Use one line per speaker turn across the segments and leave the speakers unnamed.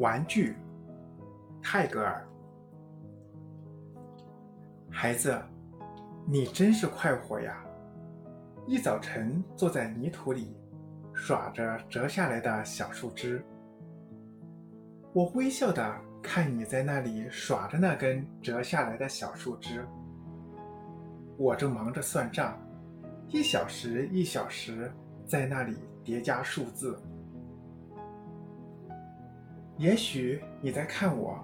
玩具，泰戈尔。孩子，你真是快活呀！一早晨坐在泥土里，耍着折下来的小树枝。我微笑的看你在那里耍着那根折下来的小树枝，我正忙着算账，一小时一小时在那里叠加数字。也许你在看我，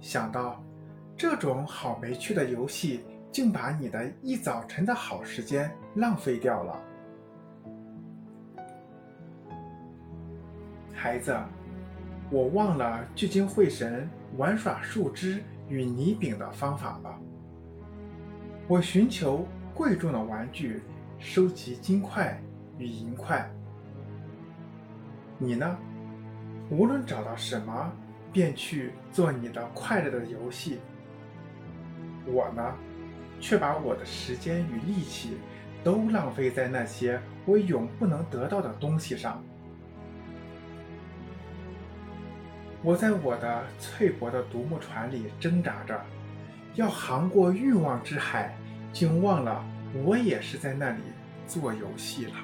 想到这种好没趣的游戏，竟把你的一早晨的好时间浪费掉了。孩子，我忘了聚精会神玩耍树枝与泥饼的方法了。我寻求贵重的玩具，收集金块与银块。你呢？无论找到什么，便去做你的快乐的游戏。我呢，却把我的时间与力气都浪费在那些我永不能得到的东西上。我在我的脆薄的独木船里挣扎着，要航过欲望之海，竟忘了我也是在那里做游戏了。